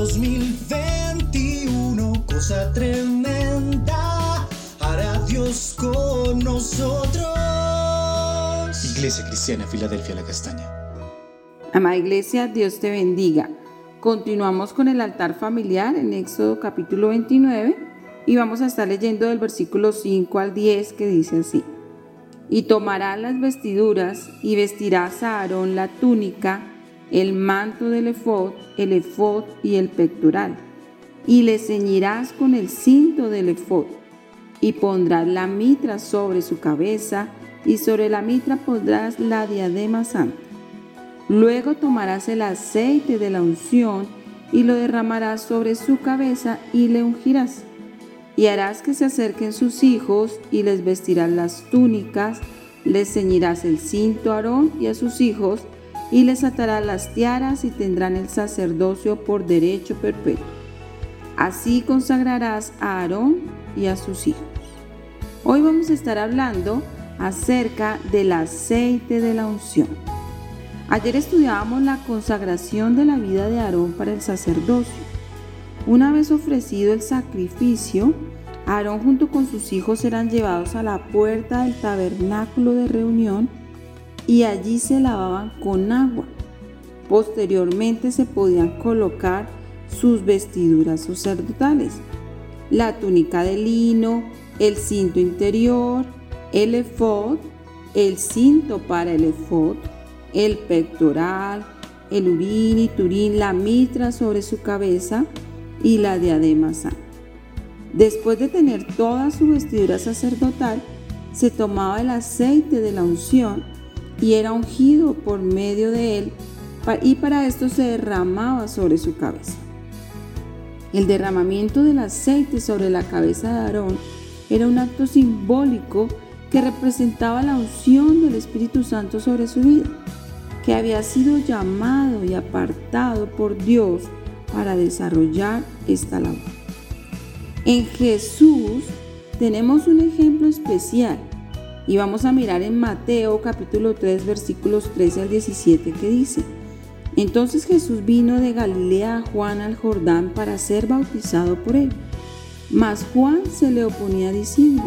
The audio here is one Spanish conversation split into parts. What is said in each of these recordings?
2021, cosa tremenda, hará Dios con nosotros. Iglesia Cristiana Filadelfia La Castaña. Amada Iglesia, Dios te bendiga. Continuamos con el altar familiar en Éxodo capítulo 29 y vamos a estar leyendo del versículo 5 al 10 que dice así. Y tomarás las vestiduras y vestirás a Aarón la túnica el manto del efod, el efod y el pectoral, y le ceñirás con el cinto del efod, y pondrás la mitra sobre su cabeza, y sobre la mitra pondrás la diadema santa. Luego tomarás el aceite de la unción y lo derramarás sobre su cabeza y le ungirás. Y harás que se acerquen sus hijos y les vestirás las túnicas, les ceñirás el cinto a Aarón y a sus hijos, y les atará las tiaras y tendrán el sacerdocio por derecho perpetuo. Así consagrarás a Aarón y a sus hijos. Hoy vamos a estar hablando acerca del aceite de la unción. Ayer estudiábamos la consagración de la vida de Aarón para el sacerdocio. Una vez ofrecido el sacrificio, Aarón junto con sus hijos serán llevados a la puerta del tabernáculo de reunión y allí se lavaban con agua. Posteriormente se podían colocar sus vestiduras sacerdotales, la túnica de lino, el cinto interior, el efod, el cinto para el efod, el pectoral, el urín y turín, la mitra sobre su cabeza y la diadema santa. Después de tener toda su vestidura sacerdotal, se tomaba el aceite de la unción y era ungido por medio de él y para esto se derramaba sobre su cabeza. El derramamiento del aceite sobre la cabeza de Aarón era un acto simbólico que representaba la unción del Espíritu Santo sobre su vida, que había sido llamado y apartado por Dios para desarrollar esta labor. En Jesús tenemos un ejemplo especial y vamos a mirar en Mateo capítulo 3 versículos 13 al 17 que dice, entonces Jesús vino de Galilea a Juan al Jordán para ser bautizado por él. Mas Juan se le oponía diciendo,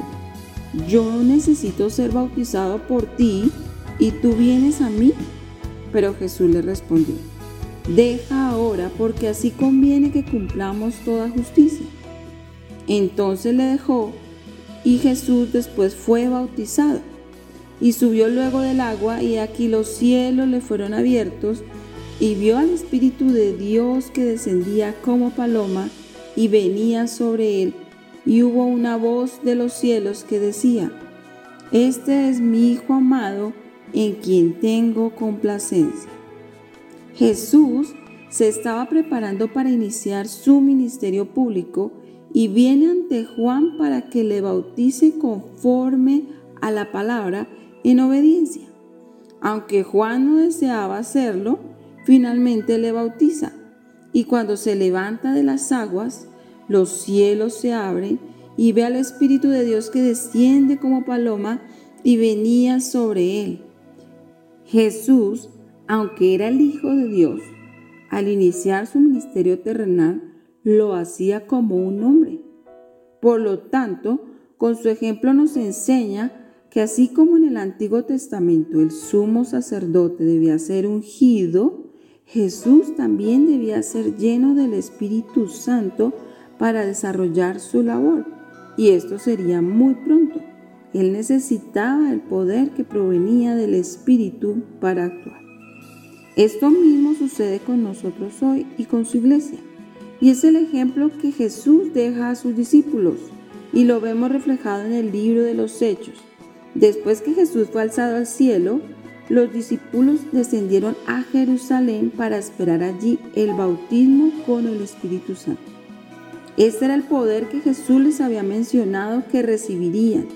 yo necesito ser bautizado por ti y tú vienes a mí. Pero Jesús le respondió, deja ahora porque así conviene que cumplamos toda justicia. Entonces le dejó y Jesús después fue bautizado y subió luego del agua y aquí los cielos le fueron abiertos y vio al Espíritu de Dios que descendía como paloma y venía sobre él y hubo una voz de los cielos que decía, Este es mi Hijo amado en quien tengo complacencia. Jesús se estaba preparando para iniciar su ministerio público y viene ante Juan para que le bautice conforme a la palabra en obediencia. Aunque Juan no deseaba hacerlo, finalmente le bautiza. Y cuando se levanta de las aguas, los cielos se abren y ve al Espíritu de Dios que desciende como paloma y venía sobre él. Jesús, aunque era el Hijo de Dios, al iniciar su ministerio terrenal, lo hacía como un hombre. Por lo tanto, con su ejemplo nos enseña que así como en el Antiguo Testamento el sumo sacerdote debía ser ungido, Jesús también debía ser lleno del Espíritu Santo para desarrollar su labor. Y esto sería muy pronto. Él necesitaba el poder que provenía del Espíritu para actuar. Esto mismo sucede con nosotros hoy y con su iglesia. Y es el ejemplo que Jesús deja a sus discípulos y lo vemos reflejado en el libro de los Hechos. Después que Jesús fue alzado al cielo, los discípulos descendieron a Jerusalén para esperar allí el bautismo con el Espíritu Santo. Este era el poder que Jesús les había mencionado que recibirían,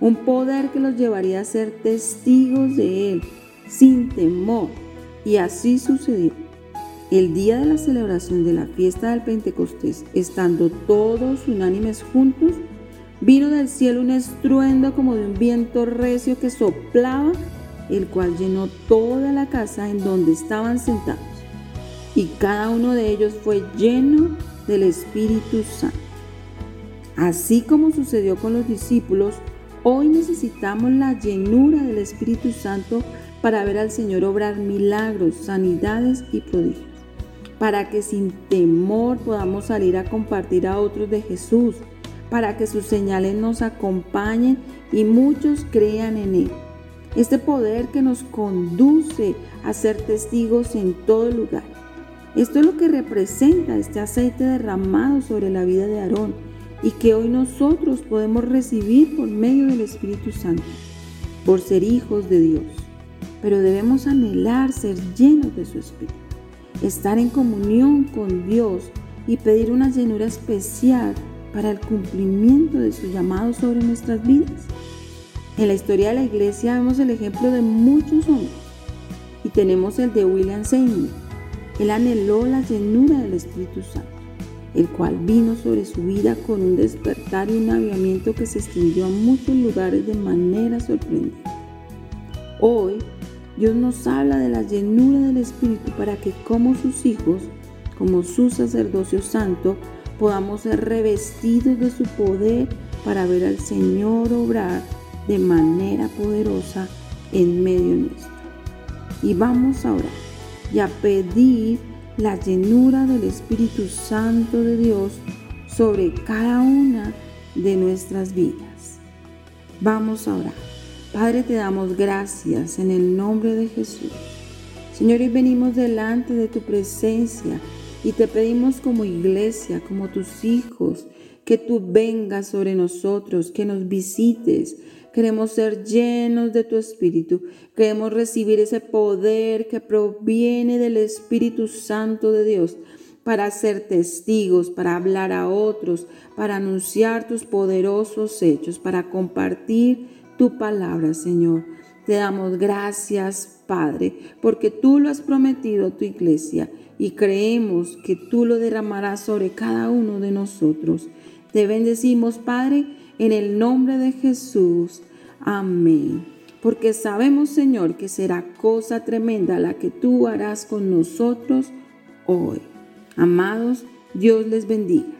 un poder que los llevaría a ser testigos de Él, sin temor. Y así sucedió. El día de la celebración de la fiesta del Pentecostés, estando todos unánimes juntos, vino del cielo un estruendo como de un viento recio que soplaba, el cual llenó toda la casa en donde estaban sentados. y cada uno de ellos fue lleno del Espíritu Santo. Así como sucedió con los discípulos, hoy necesitamos la llenura del Espíritu Santo para ver al Señor obrar milagros, sanidades y prodigios, para que sin temor podamos salir a compartir a otros de Jesús, para que sus señales nos acompañen y muchos crean en Él. Este poder que nos conduce a ser testigos en todo lugar. Esto es lo que representa este aceite derramado sobre la vida de Aarón y que hoy nosotros podemos recibir por medio del Espíritu Santo, por ser hijos de Dios. Pero debemos anhelar ser llenos de su Espíritu, estar en comunión con Dios y pedir una llenura especial para el cumplimiento de su llamado sobre nuestras vidas. En la historia de la iglesia vemos el ejemplo de muchos hombres y tenemos el de William Seymour. Él anheló la llenura del Espíritu Santo, el cual vino sobre su vida con un despertar y un avivamiento que se extendió a muchos lugares de manera sorprendente. Hoy, Dios nos habla de la llenura del Espíritu para que como sus hijos, como su sacerdocio santo, podamos ser revestidos de su poder para ver al Señor obrar de manera poderosa en medio nuestro. Y vamos a orar y a pedir la llenura del Espíritu Santo de Dios sobre cada una de nuestras vidas. Vamos a orar. Padre, te damos gracias en el nombre de Jesús. Señor, y venimos delante de tu presencia y te pedimos como iglesia, como tus hijos, que tú vengas sobre nosotros, que nos visites. Queremos ser llenos de tu Espíritu. Queremos recibir ese poder que proviene del Espíritu Santo de Dios para ser testigos, para hablar a otros, para anunciar tus poderosos hechos, para compartir tu palabra, Señor. Te damos gracias, Padre, porque tú lo has prometido a tu iglesia y creemos que tú lo derramarás sobre cada uno de nosotros. Te bendecimos, Padre, en el nombre de Jesús. Amén. Porque sabemos, Señor, que será cosa tremenda la que tú harás con nosotros hoy. Amados, Dios les bendiga.